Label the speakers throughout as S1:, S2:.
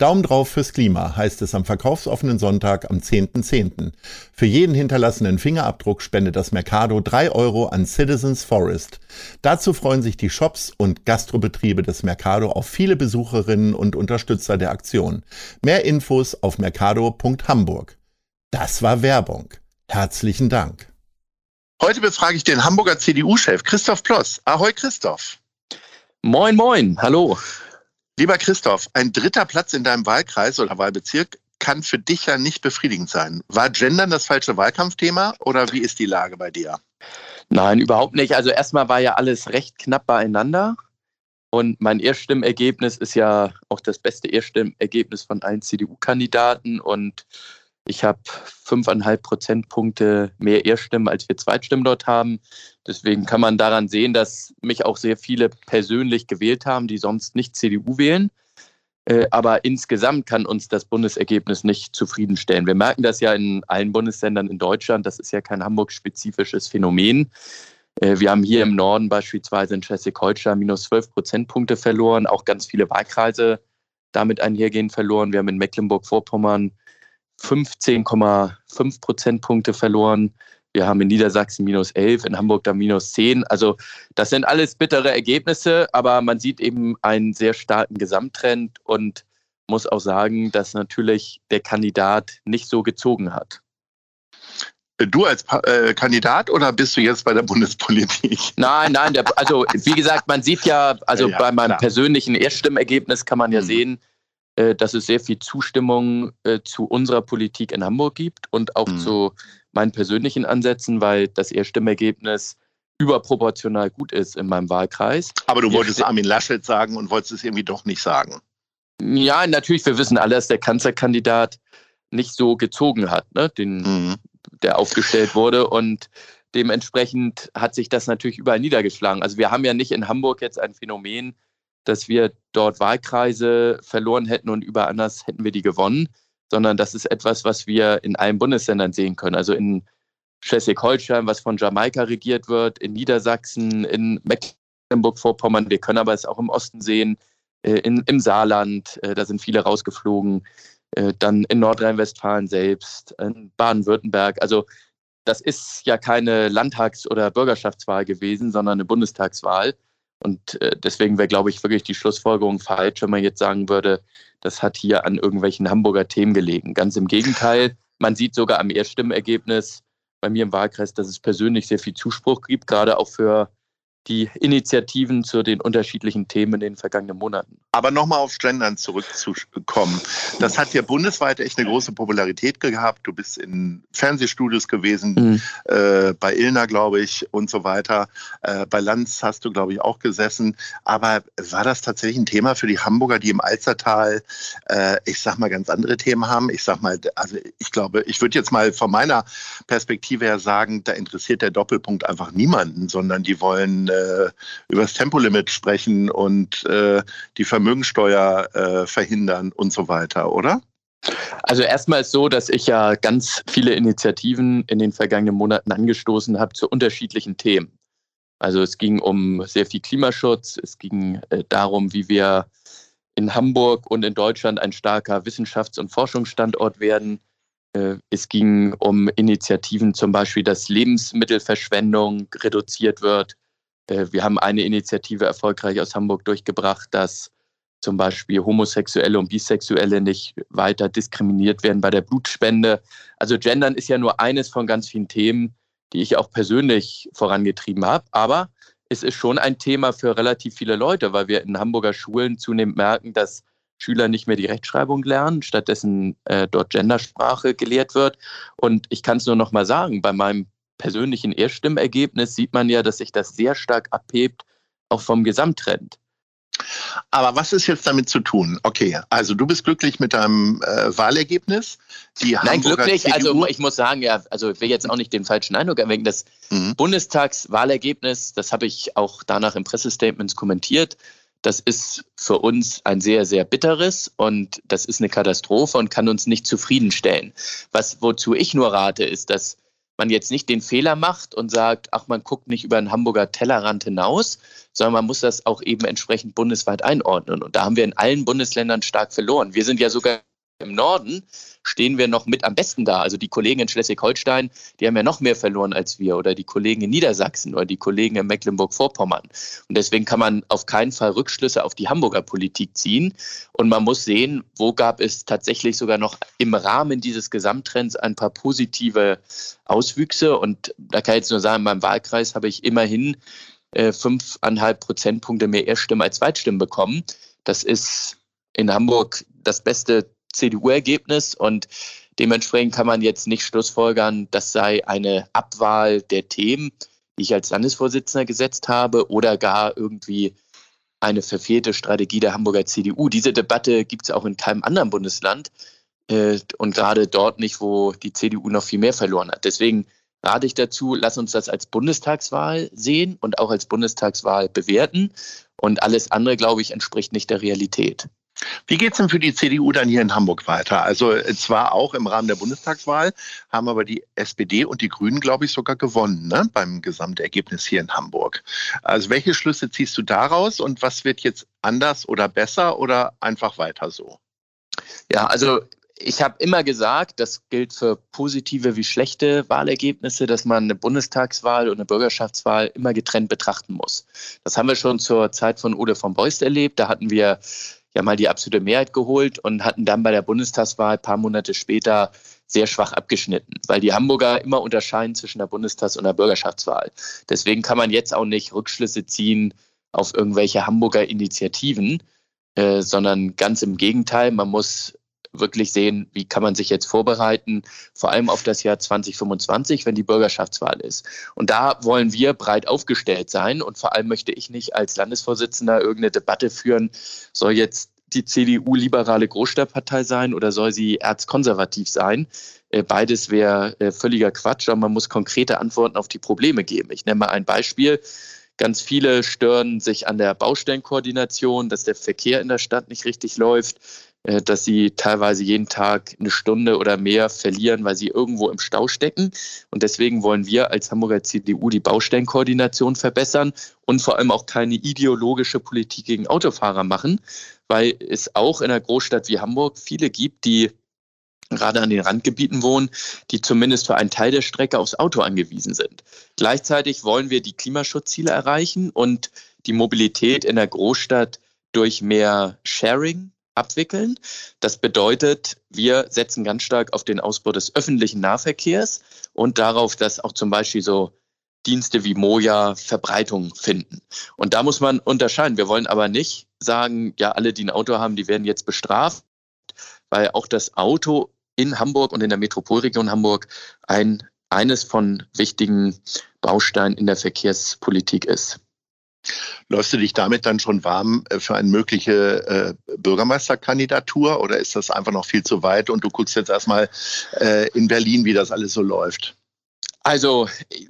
S1: Daumen drauf fürs Klima heißt es am verkaufsoffenen Sonntag am 10.10. .10. Für jeden hinterlassenen Fingerabdruck spendet das Mercado 3 Euro an Citizens Forest. Dazu freuen sich die Shops und Gastrobetriebe des Mercado auf viele Besucherinnen und Unterstützer der Aktion. Mehr Infos auf mercado.hamburg. Das war Werbung. Herzlichen Dank.
S2: Heute befrage ich den Hamburger CDU-Chef Christoph Ploss. Ahoi Christoph.
S3: Moin, moin, hallo.
S2: Lieber Christoph, ein dritter Platz in deinem Wahlkreis oder Wahlbezirk kann für dich ja nicht befriedigend sein. War Gendern das falsche Wahlkampfthema oder wie ist die Lage bei dir?
S3: Nein, überhaupt nicht. Also erstmal war ja alles recht knapp beieinander. Und mein Erststimmergebnis ist ja auch das beste Erststimmergebnis von allen CDU-Kandidaten. Und ich habe fünfeinhalb Prozentpunkte mehr Erststimmen, als wir Zweitstimmen dort haben. Deswegen kann man daran sehen, dass mich auch sehr viele persönlich gewählt haben, die sonst nicht CDU wählen. Äh, aber insgesamt kann uns das Bundesergebnis nicht zufriedenstellen. Wir merken das ja in allen Bundesländern in Deutschland. Das ist ja kein Hamburg-spezifisches Phänomen. Äh, wir haben hier im Norden beispielsweise in Schleswig-Holstein minus 12 Prozentpunkte verloren, auch ganz viele Wahlkreise damit einhergehend verloren. Wir haben in Mecklenburg-Vorpommern 15,5 Prozentpunkte verloren. Wir haben in Niedersachsen minus 11, in Hamburg dann minus 10. Also das sind alles bittere Ergebnisse, aber man sieht eben einen sehr starken Gesamttrend und muss auch sagen, dass natürlich der Kandidat nicht so gezogen hat.
S2: Du als äh, Kandidat oder bist du jetzt bei der Bundespolitik?
S3: Nein, nein, der, also wie gesagt, man sieht ja, also ja, bei meinem klar. persönlichen Erststimmergebnis kann man ja mhm. sehen, äh, dass es sehr viel Zustimmung äh, zu unserer Politik in Hamburg gibt und auch mhm. zu meinen persönlichen Ansätzen, weil das Erststimmergebnis überproportional gut ist in meinem Wahlkreis.
S2: Aber du wolltest Armin Laschet sagen und wolltest es irgendwie doch nicht sagen.
S3: Ja, natürlich, wir wissen alle, dass der Kanzlerkandidat nicht so gezogen hat, ne, den, mhm. der aufgestellt wurde. Und dementsprechend hat sich das natürlich überall niedergeschlagen. Also wir haben ja nicht in Hamburg jetzt ein Phänomen, dass wir dort Wahlkreise verloren hätten und überall anders hätten wir die gewonnen, sondern das ist etwas, was wir in allen Bundesländern sehen können. Also in Schleswig-Holstein, was von Jamaika regiert wird, in Niedersachsen, in Mecklenburg-Vorpommern, wir können aber es auch im Osten sehen, äh, in, im Saarland, äh, da sind viele rausgeflogen, äh, dann in Nordrhein-Westfalen selbst, in Baden-Württemberg. Also das ist ja keine Landtags- oder Bürgerschaftswahl gewesen, sondern eine Bundestagswahl. Und äh, deswegen wäre, glaube ich, wirklich die Schlussfolgerung falsch, wenn man jetzt sagen würde, das hat hier an irgendwelchen Hamburger Themen gelegen. Ganz im Gegenteil, man sieht sogar am Erststimmergebnis bei mir im Wahlkreis, dass es persönlich sehr viel Zuspruch gibt, gerade auch für die Initiativen zu den unterschiedlichen Themen in den vergangenen Monaten.
S2: Aber nochmal aufs Gendern zurückzukommen. Das hat ja bundesweit echt eine große Popularität gehabt. Du bist in Fernsehstudios gewesen, mhm. äh, bei Ilna, glaube ich, und so weiter. Äh, bei Lanz hast du, glaube ich, auch gesessen. Aber war das tatsächlich ein Thema für die Hamburger, die im Alzertal, äh, ich sag mal, ganz andere Themen haben? Ich sag mal, also ich glaube, ich würde jetzt mal von meiner Perspektive her sagen, da interessiert der Doppelpunkt einfach niemanden, sondern die wollen äh, über das Tempolimit sprechen und äh, die Vermögensteuer äh, verhindern und so weiter, oder?
S3: Also erstmal ist so, dass ich ja ganz viele Initiativen in den vergangenen Monaten angestoßen habe zu unterschiedlichen Themen. Also es ging um sehr viel Klimaschutz, es ging äh, darum, wie wir in Hamburg und in Deutschland ein starker Wissenschafts- und Forschungsstandort werden. Äh, es ging um Initiativen, zum Beispiel, dass Lebensmittelverschwendung reduziert wird. Äh, wir haben eine Initiative erfolgreich aus Hamburg durchgebracht, dass zum Beispiel Homosexuelle und Bisexuelle nicht weiter diskriminiert werden bei der Blutspende. Also Gendern ist ja nur eines von ganz vielen Themen, die ich auch persönlich vorangetrieben habe. Aber es ist schon ein Thema für relativ viele Leute, weil wir in Hamburger Schulen zunehmend merken, dass Schüler nicht mehr die Rechtschreibung lernen, stattdessen äh, dort Gendersprache gelehrt wird. Und ich kann es nur noch mal sagen, bei meinem persönlichen Erststimmergebnis sieht man ja, dass sich das sehr stark abhebt, auch vom Gesamttrend.
S2: Aber was ist jetzt damit zu tun? Okay, also du bist glücklich mit deinem äh, Wahlergebnis.
S3: Die Nein, Hamburger glücklich. CDU also ich muss sagen, ja, also ich will jetzt auch nicht den falschen Eindruck erwecken. Das mhm. Bundestagswahlergebnis, das habe ich auch danach im Pressestatements kommentiert. Das ist für uns ein sehr, sehr bitteres und das ist eine Katastrophe und kann uns nicht zufriedenstellen. Was, wozu ich nur rate, ist, dass man jetzt nicht den Fehler macht und sagt, ach, man guckt nicht über den Hamburger Tellerrand hinaus, sondern man muss das auch eben entsprechend bundesweit einordnen. Und da haben wir in allen Bundesländern stark verloren. Wir sind ja sogar im Norden stehen wir noch mit am besten da. Also die Kollegen in Schleswig-Holstein, die haben ja noch mehr verloren als wir oder die Kollegen in Niedersachsen oder die Kollegen in Mecklenburg-Vorpommern. Und deswegen kann man auf keinen Fall Rückschlüsse auf die Hamburger Politik ziehen. Und man muss sehen, wo gab es tatsächlich sogar noch im Rahmen dieses Gesamttrends ein paar positive Auswüchse. Und da kann ich jetzt nur sagen, in meinem Wahlkreis habe ich immerhin äh, fünfeinhalb Prozentpunkte mehr Erststimmen als Zweitstimmen bekommen. Das ist in Hamburg das beste CDU-Ergebnis und dementsprechend kann man jetzt nicht schlussfolgern, das sei eine Abwahl der Themen, die ich als Landesvorsitzender gesetzt habe oder gar irgendwie eine verfehlte Strategie der Hamburger CDU. Diese Debatte gibt es auch in keinem anderen Bundesland äh, und gerade dort nicht, wo die CDU noch viel mehr verloren hat. Deswegen rate ich dazu, lass uns das als Bundestagswahl sehen und auch als Bundestagswahl bewerten. Und alles andere, glaube ich, entspricht nicht der Realität.
S2: Wie geht es denn für die CDU dann hier in Hamburg weiter? Also äh, zwar auch im Rahmen der Bundestagswahl, haben aber die SPD und die Grünen, glaube ich, sogar gewonnen ne? beim Gesamtergebnis hier in Hamburg. Also welche Schlüsse ziehst du daraus und was wird jetzt anders oder besser oder einfach weiter so?
S3: Ja, also ich habe immer gesagt, das gilt für positive wie schlechte Wahlergebnisse, dass man eine Bundestagswahl und eine Bürgerschaftswahl immer getrennt betrachten muss. Das haben wir schon zur Zeit von Ode von Beust erlebt. Da hatten wir ja mal die absolute Mehrheit geholt und hatten dann bei der Bundestagswahl ein paar Monate später sehr schwach abgeschnitten, weil die Hamburger immer unterscheiden zwischen der Bundestags- und der Bürgerschaftswahl. Deswegen kann man jetzt auch nicht Rückschlüsse ziehen auf irgendwelche Hamburger Initiativen, äh, sondern ganz im Gegenteil, man muss wirklich sehen, wie kann man sich jetzt vorbereiten, vor allem auf das Jahr 2025, wenn die Bürgerschaftswahl ist. Und da wollen wir breit aufgestellt sein. Und vor allem möchte ich nicht als Landesvorsitzender irgendeine Debatte führen, soll jetzt die CDU liberale Großstadtpartei sein oder soll sie erzkonservativ sein? Äh, beides wäre äh, völliger Quatsch, aber man muss konkrete Antworten auf die Probleme geben. Ich nenne mal ein Beispiel. Ganz viele stören sich an der Baustellenkoordination, dass der Verkehr in der Stadt nicht richtig läuft. Äh, dass sie teilweise jeden Tag eine Stunde oder mehr verlieren, weil sie irgendwo im Stau stecken. Und deswegen wollen wir als Hamburger CDU die Baustellenkoordination verbessern und vor allem auch keine ideologische Politik gegen Autofahrer machen, weil es auch in einer Großstadt wie Hamburg viele gibt, die gerade an den Randgebieten wohnen, die zumindest für einen Teil der Strecke aufs Auto angewiesen sind. Gleichzeitig wollen wir die Klimaschutzziele erreichen und die Mobilität in der Großstadt durch mehr Sharing abwickeln. Das bedeutet, wir setzen ganz stark auf den Ausbau des öffentlichen Nahverkehrs und darauf, dass auch zum Beispiel so Dienste wie Moja Verbreitung finden. Und da muss man unterscheiden. Wir wollen aber nicht sagen, ja, alle, die ein Auto haben, die werden jetzt bestraft, weil auch das Auto in Hamburg und in der Metropolregion Hamburg ein, eines von wichtigen Bausteinen in der Verkehrspolitik ist.
S2: Läufst du dich damit dann schon warm äh, für eine mögliche äh, Bürgermeisterkandidatur oder ist das einfach noch viel zu weit und du guckst jetzt erstmal äh, in Berlin, wie das alles so läuft?
S3: Also,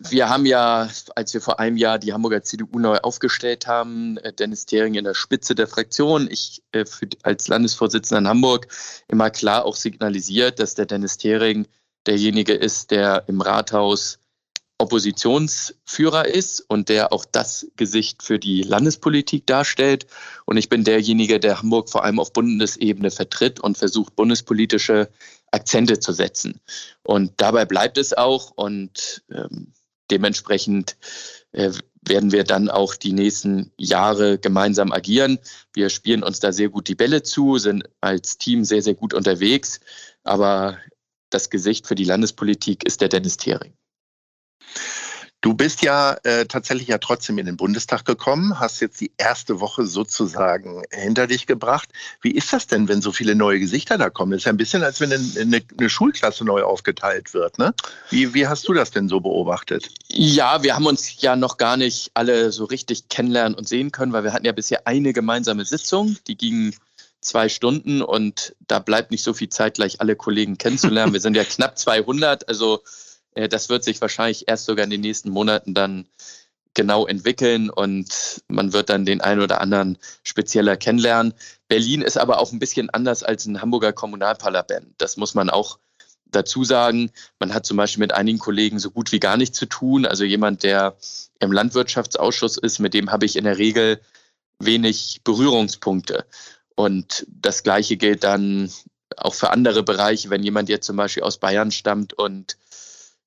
S3: wir haben ja, als wir vor einem Jahr die Hamburger CDU neu aufgestellt haben, äh, Dennis Thering in der Spitze der Fraktion, ich äh, als Landesvorsitzender in Hamburg immer klar auch signalisiert, dass der Dennis Thering derjenige ist, der im Rathaus Oppositionsführer ist und der auch das Gesicht für die Landespolitik darstellt. Und ich bin derjenige, der Hamburg vor allem auf Bundesebene vertritt und versucht, bundespolitische Akzente zu setzen. Und dabei bleibt es auch und ähm, dementsprechend äh, werden wir dann auch die nächsten Jahre gemeinsam agieren. Wir spielen uns da sehr gut die Bälle zu, sind als Team sehr, sehr gut unterwegs. Aber das Gesicht für die Landespolitik ist der Dennis Thering.
S2: Du bist ja äh, tatsächlich ja trotzdem in den Bundestag gekommen, hast jetzt die erste Woche sozusagen hinter dich gebracht. Wie ist das denn, wenn so viele neue Gesichter da kommen? Das ist ja ein bisschen, als wenn eine, eine Schulklasse neu aufgeteilt wird. Ne? Wie, wie hast du das denn so beobachtet?
S3: Ja, wir haben uns ja noch gar nicht alle so richtig kennenlernen und sehen können, weil wir hatten ja bisher eine gemeinsame Sitzung, die ging zwei Stunden und da bleibt nicht so viel Zeit, gleich alle Kollegen kennenzulernen. Wir sind ja knapp 200, also das wird sich wahrscheinlich erst sogar in den nächsten Monaten dann genau entwickeln und man wird dann den einen oder anderen spezieller kennenlernen. Berlin ist aber auch ein bisschen anders als ein Hamburger Kommunalparlament. Das muss man auch dazu sagen. Man hat zum Beispiel mit einigen Kollegen so gut wie gar nichts zu tun. Also jemand, der im Landwirtschaftsausschuss ist, mit dem habe ich in der Regel wenig Berührungspunkte. Und das Gleiche gilt dann auch für andere Bereiche, wenn jemand jetzt zum Beispiel aus Bayern stammt und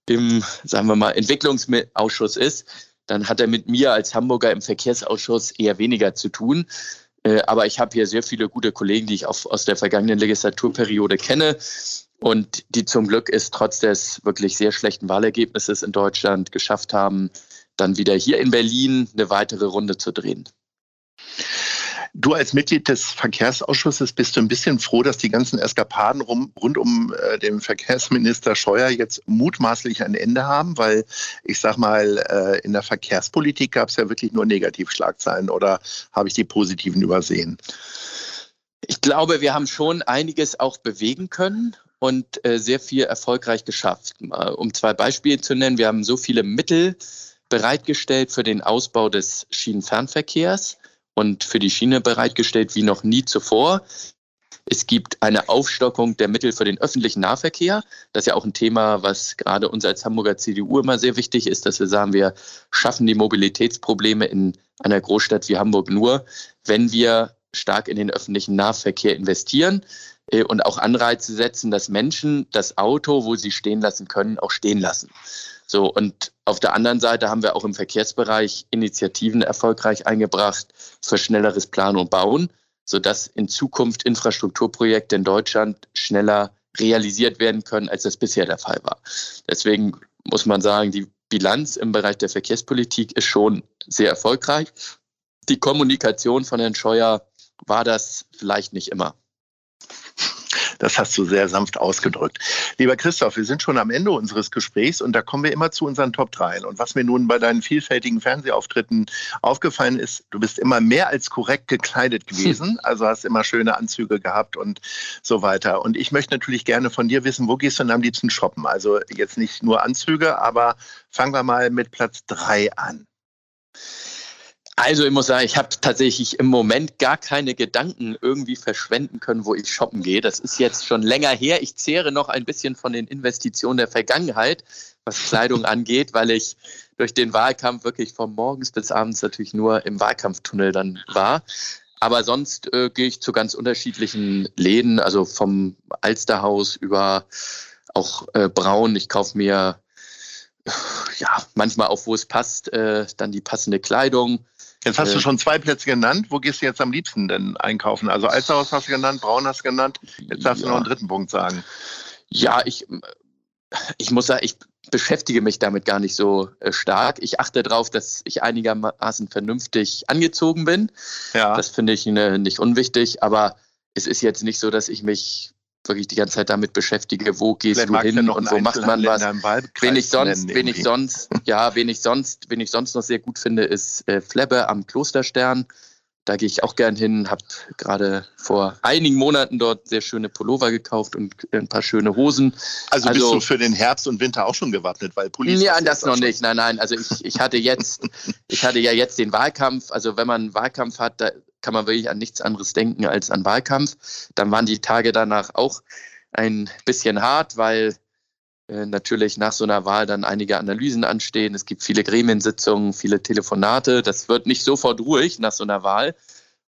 S3: im, sagen wir mal, Entwicklungsausschuss ist, dann hat er mit mir als Hamburger im Verkehrsausschuss eher weniger zu tun. Äh, aber ich habe hier sehr viele gute Kollegen, die ich auch aus der vergangenen Legislaturperiode kenne und die zum Glück es trotz des wirklich sehr schlechten Wahlergebnisses in Deutschland geschafft haben, dann wieder hier in Berlin eine weitere Runde zu drehen.
S2: Du als Mitglied des Verkehrsausschusses bist du ein bisschen froh, dass die ganzen Eskapaden rum, rund um äh, den Verkehrsminister Scheuer jetzt mutmaßlich ein Ende haben, weil ich sag mal, äh, in der Verkehrspolitik gab es ja wirklich nur Negativschlagzeilen oder habe ich die positiven übersehen?
S3: Ich glaube, wir haben schon einiges auch bewegen können und äh, sehr viel erfolgreich geschafft. Um zwei Beispiele zu nennen, wir haben so viele Mittel bereitgestellt für den Ausbau des Schienenfernverkehrs und für die Schiene bereitgestellt wie noch nie zuvor. Es gibt eine Aufstockung der Mittel für den öffentlichen Nahverkehr. Das ist ja auch ein Thema, was gerade uns als Hamburger CDU immer sehr wichtig ist, dass wir sagen, wir schaffen die Mobilitätsprobleme in einer Großstadt wie Hamburg nur, wenn wir stark in den öffentlichen Nahverkehr investieren äh, und auch Anreize setzen, dass Menschen das Auto, wo sie stehen lassen können, auch stehen lassen. So, und auf der anderen Seite haben wir auch im Verkehrsbereich Initiativen erfolgreich eingebracht für schnelleres Planen und Bauen, sodass in Zukunft Infrastrukturprojekte in Deutschland schneller realisiert werden können, als das bisher der Fall war. Deswegen muss man sagen, die Bilanz im Bereich der Verkehrspolitik ist schon sehr erfolgreich. Die Kommunikation von Herrn Scheuer war das vielleicht nicht immer.
S2: Das hast du sehr sanft ausgedrückt. Lieber Christoph, wir sind schon am Ende unseres Gesprächs und da kommen wir immer zu unseren Top 3. Und was mir nun bei deinen vielfältigen Fernsehauftritten aufgefallen ist, du bist immer mehr als korrekt gekleidet gewesen. Also hast immer schöne Anzüge gehabt und so weiter. Und ich möchte natürlich gerne von dir wissen, wo gehst du denn am liebsten shoppen? Also jetzt nicht nur Anzüge, aber fangen wir mal mit Platz 3 an.
S3: Also ich muss sagen, ich habe tatsächlich im Moment gar keine Gedanken irgendwie verschwenden können, wo ich shoppen gehe. Das ist jetzt schon länger her. Ich zehre noch ein bisschen von den Investitionen der Vergangenheit, was Kleidung angeht, weil ich durch den Wahlkampf wirklich von morgens bis abends natürlich nur im Wahlkampftunnel dann war. Aber sonst äh, gehe ich zu ganz unterschiedlichen Läden, also vom Alsterhaus über auch äh, Braun. Ich kaufe mir ja manchmal auch, wo es passt, äh, dann die passende Kleidung.
S2: Jetzt hast äh, du schon zwei Plätze genannt. Wo gehst du jetzt am liebsten denn einkaufen? Also Alsterhaus hast du genannt, Braun hast du genannt. Jetzt darfst ja. du noch einen dritten Punkt sagen.
S3: Ja, ich, ich muss sagen, ich beschäftige mich damit gar nicht so äh, stark. Ich achte darauf, dass ich einigermaßen vernünftig angezogen bin. Ja. Das finde ich ne, nicht unwichtig, aber es ist jetzt nicht so, dass ich mich wirklich die ganze Zeit damit beschäftige, wo gehst Vielleicht du hin und wo macht man was. Wen ich sonst, wen ich sonst, ja, wen ich sonst, wen ich sonst noch sehr gut finde, ist äh, Flebbe am Klosterstern. Da gehe ich auch gern hin, habe gerade vor einigen Monaten dort sehr schöne Pullover gekauft und ein paar schöne Hosen.
S2: Also, also bist du für den Herbst und Winter auch schon gewappnet, weil
S3: Police. Ja, das noch nicht. Nein, nein. Also ich, ich hatte jetzt, ich hatte ja jetzt den Wahlkampf. Also wenn man einen Wahlkampf hat, da kann man wirklich an nichts anderes denken als an Wahlkampf. Dann waren die Tage danach auch ein bisschen hart, weil natürlich nach so einer Wahl dann einige Analysen anstehen. Es gibt viele Gremiensitzungen, viele Telefonate. Das wird nicht sofort ruhig nach so einer Wahl.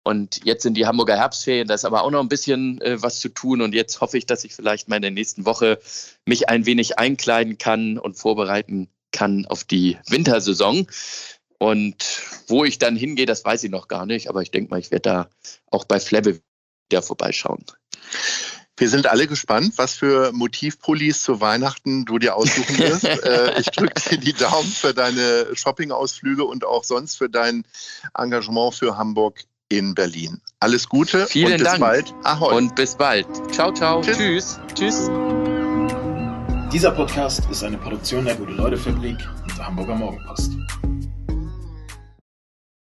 S3: Und jetzt sind die Hamburger Herbstferien, da ist aber auch noch ein bisschen äh, was zu tun. Und jetzt hoffe ich, dass ich vielleicht mal in der nächsten Woche mich ein wenig einkleiden kann und vorbereiten kann auf die Wintersaison. Und wo ich dann hingehe, das weiß ich noch gar nicht, aber ich denke mal, ich werde da auch bei Flebbe wieder vorbeischauen.
S2: Wir sind alle gespannt, was für Motivpullis zu Weihnachten du dir aussuchen wirst. äh, ich drücke dir die Daumen für deine Shoppingausflüge und auch sonst für dein Engagement für Hamburg in Berlin. Alles Gute
S3: Vielen
S2: und bis
S3: Dank.
S2: bald. Ahoi.
S3: Und bis bald. Ciao, ciao.
S2: Tschüss.
S3: Tschüss. Tschüss.
S4: Dieser Podcast ist eine Produktion der Gute-Leute-Fabrik und der Hamburger Morgenpost.